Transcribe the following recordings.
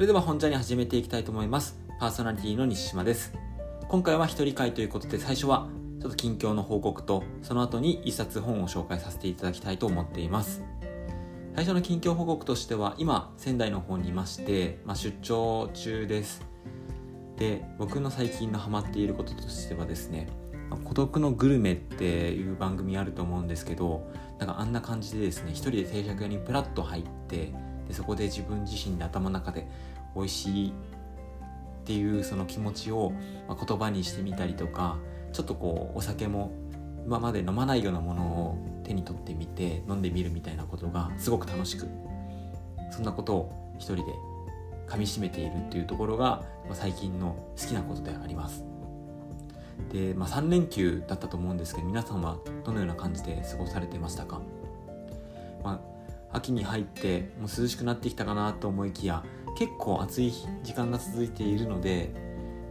それでは本題に始めていきたいと思います。パーソナリティの西島です。今回は一人会ということで最初はちょっと近況の報告とその後に一冊本を紹介させていただきたいと思っています。最初の近況報告としては今仙台の方にいまして、まあ、出張中です。で僕の最近のハマっていることとしてはですね孤独のグルメっていう番組あると思うんですけどなんかあんな感じでですね一人で定食屋にプラッと入ってでそこで自分自身で頭の中で美味しいっていうその気持ちを言葉にしてみたりとかちょっとこうお酒も今まで飲まないようなものを手に取ってみて飲んでみるみたいなことがすごく楽しくそんなことを一人で噛みしめているっていうところが最近の好きなことであります。で、まあ、3連休だったと思うんですけど皆さんはどのような感じで過ごされてましたか、まあ、秋に入ってもう涼しくなってきたかなと思いきや結構暑い時間が続いているので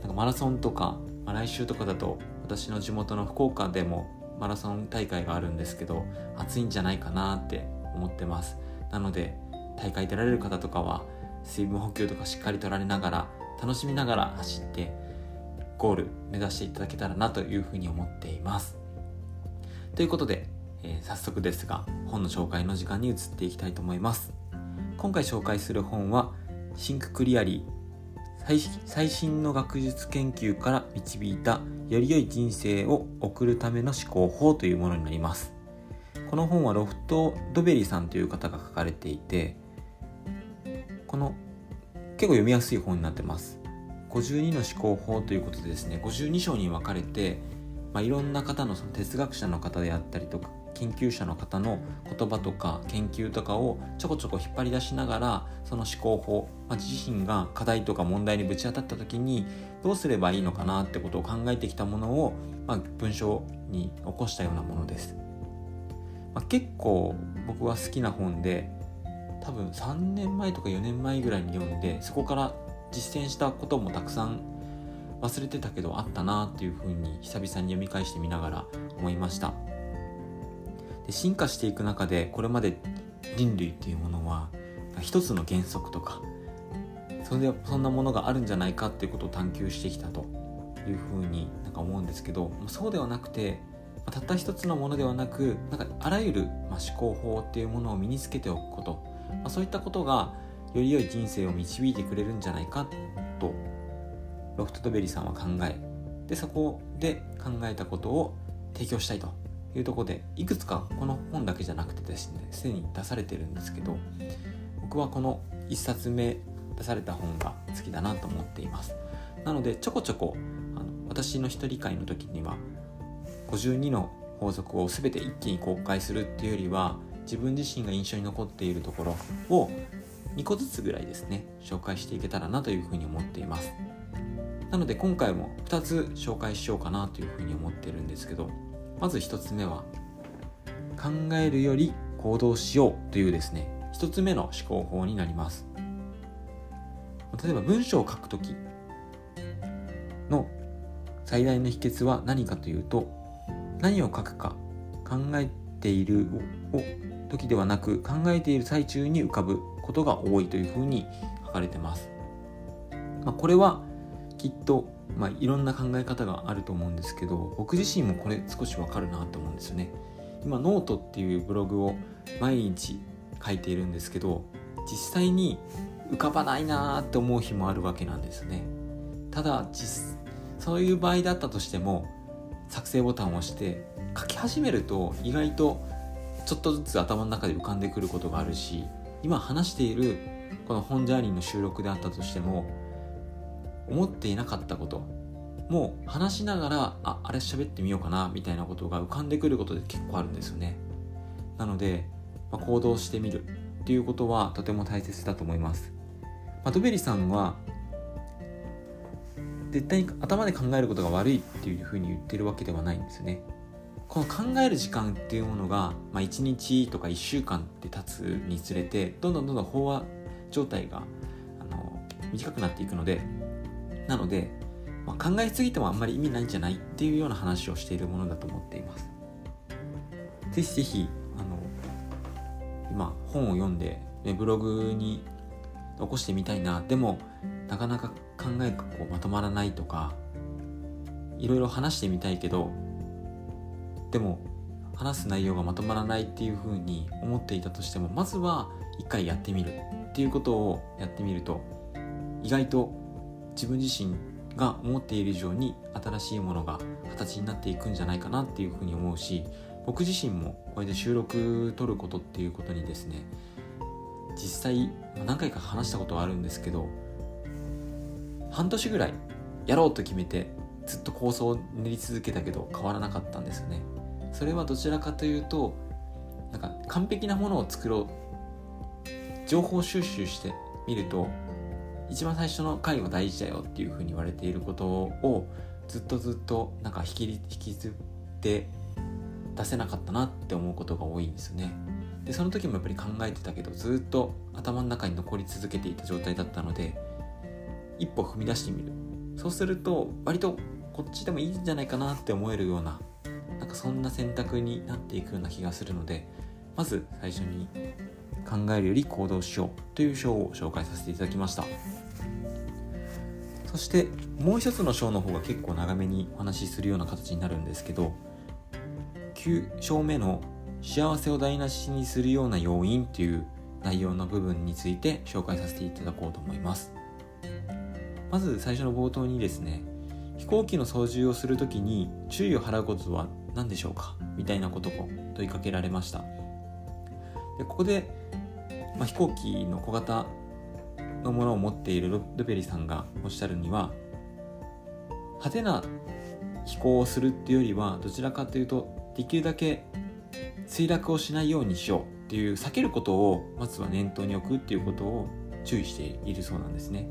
なんかマラソンとか、まあ、来週とかだと私の地元の福岡でもマラソン大会があるんですけど暑いんじゃないかなって思ってます。なので大会出られる方とかは水分補給とかしっかりとられながら楽しみながら走ってゴール目指していただけたらなというふうに思っています。ということで、えー、早速ですが本の紹介の時間に移っていきたいと思います。今回紹介する本はシンククリアリー最新の学術研究から導いたより良い人生を送るための思考法というものになります。この本はロフト・ドベリさんという方が書かれていてこの結構読みやすい本になってます。52の思考法ということでですね52章に分かれて、まあ、いろんな方のその哲学者の方であったりとか研究者の方の言葉とか研究とかをちょこちょこ引っ張り出しながらその思考法、まあ、自身が課題とか問題にぶち当たった時にどうすればいいのかなってことを考えてきたものを、まあ、文章に起こしたようなものです、まあ、結構僕は好きな本で多分3年前とか4年前ぐらいに読んでそこから実践したこともたくさん忘れてたけどあったなっていうふうに久々に読み返してみながら思いました。で進化していく中でこれまで人類っていうものは一つの原則とかそれでそんなものがあるんじゃないかっていうことを探求してきたというふうになんか思うんですけどそうではなくてたった一つのものではなくなんかあらゆる、思考法っていうものを身につけておくこと、ま、そういったことがより良い人生を導いてくれるんじゃないかとロフトドベリーさんは考えでそこで考えたことを提供したいと。いうとこでいくつかこの本だけじゃなくてですねすでに出されてるんですけど僕はこの1冊目出された本が好きだなと思っています。なのでちょこちょこあの私の一人会の時には52の法則を全て一気に公開するっていうよりは自分自身が印象に残っているところを2個ずつぐらいですね紹介していけたらなというふうに思っています。なので今回も2つ紹介しようかなというふうに思ってるんですけどまず1つ目は考えるより行動しようというですね1つ目の思考法になります例えば文章を書くときの最大の秘訣は何かというと何を書くか考えているを時ではなく考えている最中に浮かぶことが多いというふうに書かれてます。まあ、これはきっと、まあ、いろんな考え方があると思うんですけど僕自身もこれ少しわかるなと思うんですよね。今ノートっていうブログを毎日書いているんですけど実際に浮かばないなーって思う日もあるわけなんですね。ただそういう場合だったとしても作成ボタンを押して書き始めると意外とちょっとずつ頭の中で浮かんでくることがあるし今話しているこの本ジャーニーの収録であったとしても思っていなかったこと。もう話しながらああれ喋ってみようかなみたいなことが浮かんでくることで結構あるんですよね。なので、まあ、行動してみるっていうことはとても大切だと思います、まあ、ドベリさんは絶対に頭で考えることが悪いっていうふうに言ってるわけではないんですよね。この考える時間っていうものが、まあ、1日とか1週間って経つにつれてどんどんどんどん飽和状態があの短くなっていくのでなので、まあ、考えすぎてもあんまり意味ないんじゃないっていうような話をしているものだと思っています。ぜひぜひあの今本を読んで、ね、ブログに起こしてみたいな。でもなかなか考えがこうまとまらないとかいろいろ話してみたいけどでも話す内容がまとまらないっていうふうに思っていたとしてもまずは一回やってみるっていうことをやってみると意外と自分自身が思っている以上に新しいものが形になっていくんじゃないかなっていうふうに思うし僕自身もこれで収録撮ることっていうことにですね実際何回か話したことはあるんですけど半年ぐらいやろうと決めてずっと構想を練り続けたけど変わらなかったんですよね。それはどちらかというとなんか完璧なものを作ろう情報収集してみると一番最初の回は大事だよっていうふうに言われていることをずっとずっとなんか引き引きずって出せなかったなって思うことが多いんですよね。でその時もやっぱり考えてたけどずっと頭の中に残り続けていた状態だったので一歩踏み出してみる。そうすると割とこっちでもいいんじゃないかなって思えるようななんかそんな選択になっていくような気がするのでまず最初に考えるより行動しようという章を紹介させていただきました。そしてもう一つの章の方が結構長めにお話しするような形になるんですけど9章目の幸せを台無しにするような要因という内容の部分について紹介させていただこうと思います。まず最初の冒頭にですね飛行機の操縦をするときに注意を払うことは何でしょうか？みたいなことを問いかけられました。でここで、まあ、飛行機の小型のものを持っているルベリさんがおっしゃるには派手な飛行をするっていうよりはどちらかというとできるだけ墜落をしないようにしようっていう避けることをまずは念頭に置くっていうことを注意しているそうなんですね。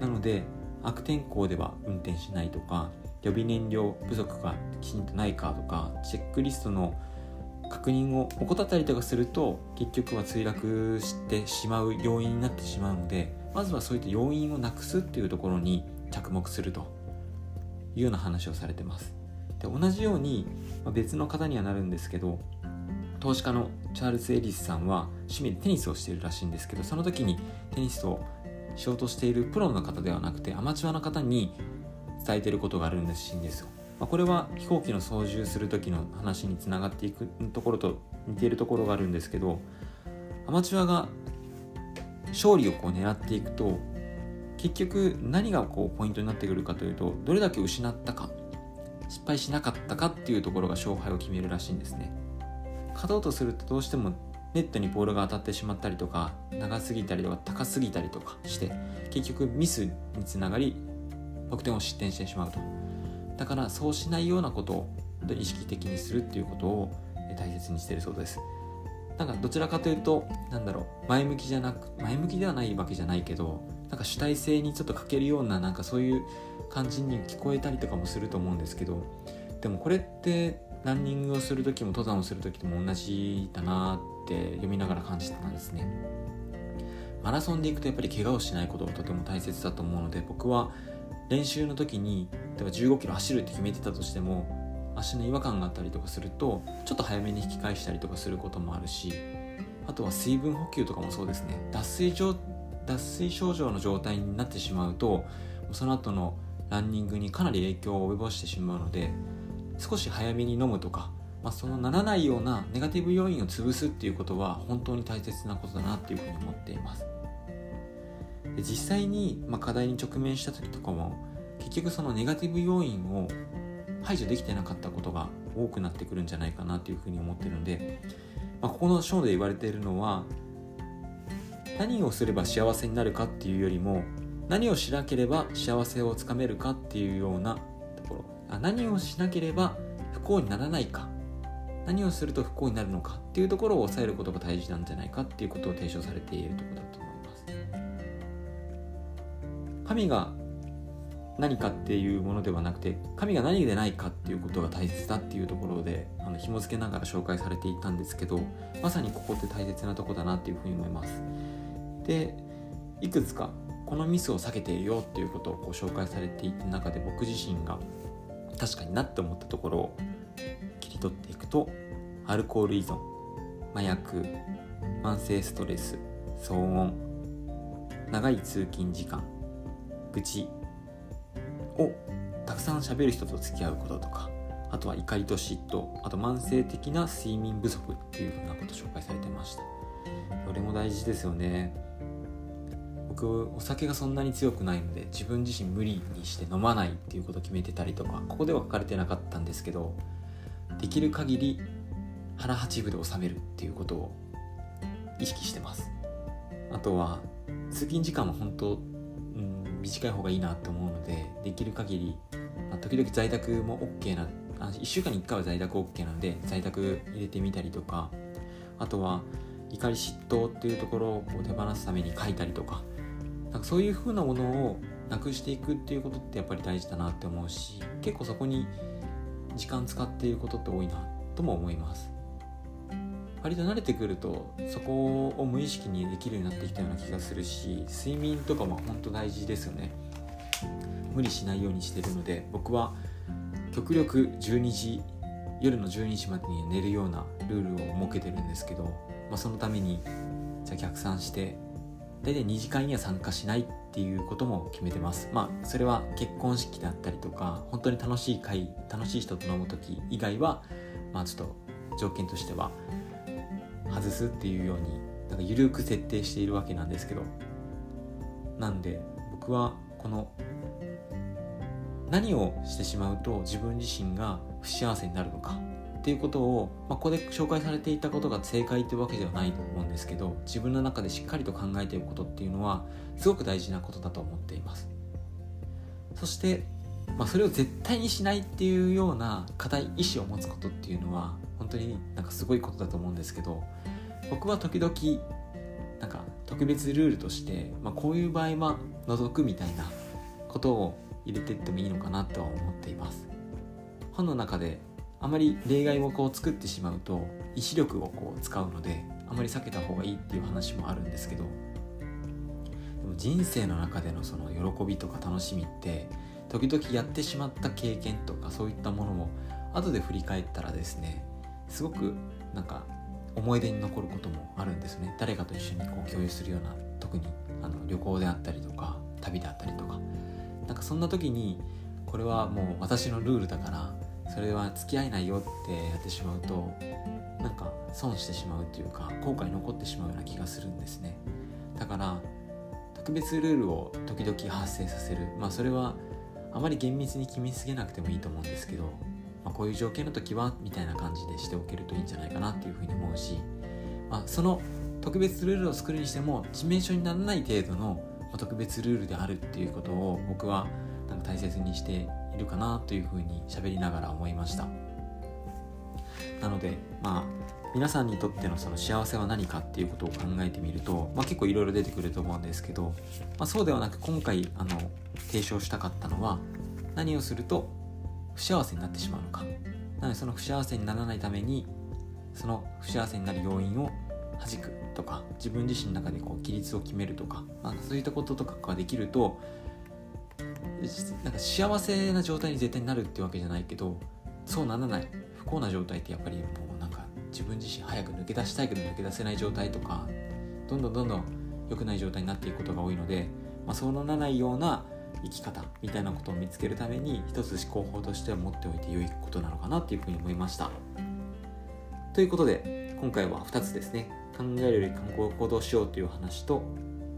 なので悪天候では運転しないとか予備燃料不足がきちんとないかとかチェックリストの確認を怠ったりとかすると結局は墜落してしまう要因になってしまうのでまずはそういった要因をなくすっていうところに着目するというような話をされてます。で同じように、まあ、別の方にはなるんですけど投資家のチャールズ・エリスさんは趣味でテニスをしているらしいんですけどその時にテニスをしようとしているプロの方ではなくてアマチュアの方に伝えてることがあるんですしいんですよ、まあ、これは飛行機の操縦する時の話につながっていくところと似ているところがあるんですけどアマチュアが勝利をこう狙っていくと結局何がこうポイントになってくるかというとどれだけ失ったか失敗しなかったかっていうところが勝敗を決めるらしいんですね。勝とうとするとどうしてもネットにボールが当たってしまったりとか長すぎたりとか高すぎたりとかして結局ミスにつながり得点を失点してしまうと。だからそうしないようなことを意識的にするっていうことを大切にしてるそうです。なんかどちらかというとなんだろう前向きじゃなく前向きではないわけじゃないけどなんか主体性にちょっと欠けるようななんかそういう感じに聞こえたりとかもすると思うんですけどでもこれってランニングをする時も登山をする時とも同じだなって読みながら感じたんですねマラソンで行くとやっぱり怪我をしないことがとても大切だと思うので僕は練習の時に例えば15キロ走るって決めてたとしても足の違和感があったりとかするとちょっと早めに引き返したりとかすることもあるしあとは水分補給とかもそうですね。脱水状脱水症状の状態になってしまうとその後のランニングにかなり影響を及ぼしてしまうので少し早めに飲むとか、まあ、そのならないようなネガティブ要因を潰すっていうことは本当に大切なことだなっていうふうに思っています。で実際に、まあ、課題に直面した時とかも結局そのネガティブ要因を排除できてなかったことが多くなってくるんじゃないかなというふうに思ってるので、まあ、ここの章で言われているのは何をすれば幸せになるかっていうよりも何をしなければ幸せをつかめるかっていうようなところ。あ何をしなければ不幸にならないか。何をすると不幸になるのかっていうところを抑えることが大事なんじゃないかっていうことを提唱されているところだ神が何かっていうものではなくて神が何でないかっていうことが大切だっていうところであの紐付けながら紹介されていたんですけどまさにここって大切なとこだなっていうふうに思います。でいくつかこのミスを避けているよっていうことをこう紹介されていた中で僕自身が確かになって思ったところを切り取っていくとアルコール依存麻薬慢性ストレス騒音長い通勤時間愚痴をたくさん喋る人と付き合うこととかあとは怒りと嫉妬あと慢性的な睡眠不足っていうふうなこと紹介されてました。どれも大事ですよね。僕お酒がそんなに強くないので自分自身無理にして飲まないっていうことを決めてたりとかここでは書かれてなかったんですけどできる限り腹八分で収めるっていうことを意識してます。あとは通勤時間も本当、短い方がいいなと思うのでできる限り、まあ、時々在宅も OK なあ1週間に1回は在宅 OK なので在宅入れてみたりとかあとは怒り嫉妬っていうところを手放すために書いたりとかなんかそういう風なものをなくしていくっていうことってやっぱり大事だなって思うし結構そこに時間使っていることって多いなとも思います。割と慣れてくるとそこを無意識にできるようになってきたような気がするし睡眠とかも本当大事ですよね。無理しないようにしてるので僕は極力12時夜の12時までに寝るようなルールを設けてるんですけど、まあ、そのためにじゃあ逆算して大体2次会には参加しないっていうことも決めてます。まあそれは結婚式であったりとか本当に楽しい会楽しい人と飲む時以外はまあちょっと条件としては外すっていうようになんか緩く設定しているわけなんですけど。なんで僕はこの何をしてしまうと自分自身が不幸せになるのか。っていうことを、まあ、ここで紹介されていたことが正解ってわけではないと思うんですけど自分の中でしっかりと考えていることっていうのはすごく大事なことだと思っています。そして、まあ、それを絶対にしないっていうような固い意志を持つことっていうのは本当になんかすごいことだと思うんですけど僕は時々なんか特別ルールとして、まあ、こういう場合は除くみたいなことを入れていってもいいのかなとは思っています。本の中であまり例外をこう作ってしまうと意志力をこう使うのであまり避けた方がいいっていう話もあるんですけどでも人生の中でのその喜びとか楽しみって時々やってしまった経験とかそういったものも後で振り返ったらですねすごくなんか思い出に残ることもあるんですね。誰かと一緒にこう共有するような特にあの旅行であったりとか旅であったりとか。なんかそんな時にこれはもう私のルールだからそれは付き合えないよってやってしまうとなんか損してしまうっていうか後悔残ってしまうような気がするんですね。だから特別ルールを時々発生させる。まあそれはあまり厳密に決めすぎなくてもいいと思うんですけど、まあ、こういう条件の時はみたいな感じでしておけるといいんじゃないかなっていうふうに思うし、まあ、その特別ルールを作るにしても致命傷にならない程度の特別ルールであるっていうことを僕はなんか大切にしているかなというふうに喋りながら思いました。なのでまあ皆さんにとってのその幸せは何かっていうことを考えてみると、まあ、結構いろいろ出てくると思うんですけど、まあ、そうではなく今回あの提唱したかったのは何をすると不幸せになってしまうのか。なのでその不幸せにならないためにその不幸せになる要因を弾くとか自分自身の中でこう規律を決めるとか、まあ、そういったこととかができるとなんか幸せな状態に絶対になるってわけじゃないけどそうならない。不幸な状態ってやっぱりもうなんか自分自身早く抜け出したいけど抜け出せない状態とかどんどんどんどん良くない状態になっていくことが多いので、まあ、そうならないような生き方みたいなことを見つけるために一つ思考法としては持っておいて良いことなのかなっていうふうに思いました。ということで今回は2つですね。考えるより行動しようという話と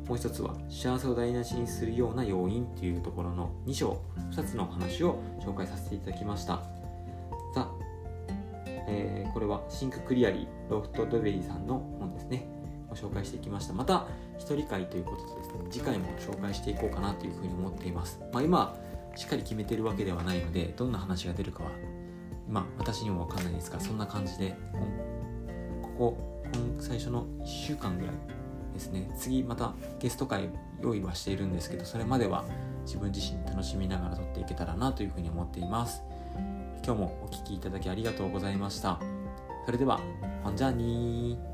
もう一つは幸せを台無しにするような要因というところの2章2つのお話を紹介させていただきました。ザ、えー、これは Think clearly ロルフ・ドベリーさんの本ですね。ご紹介していきました。また一人回ということでですね次回も紹介していこうかなというふうに思っています、まあ、今しっかり決めてるわけではないのでどんな話が出るかはまあ私にも分かんないですがそんな感じでここ最初の1週間ぐらいですね。次またゲスト回用意はしているんですけどそれまでは自分自身楽しみながら撮っていけたらなというふうに思っています。今日もお聴きいただきありがとうございました。それでは、ほんじゃにー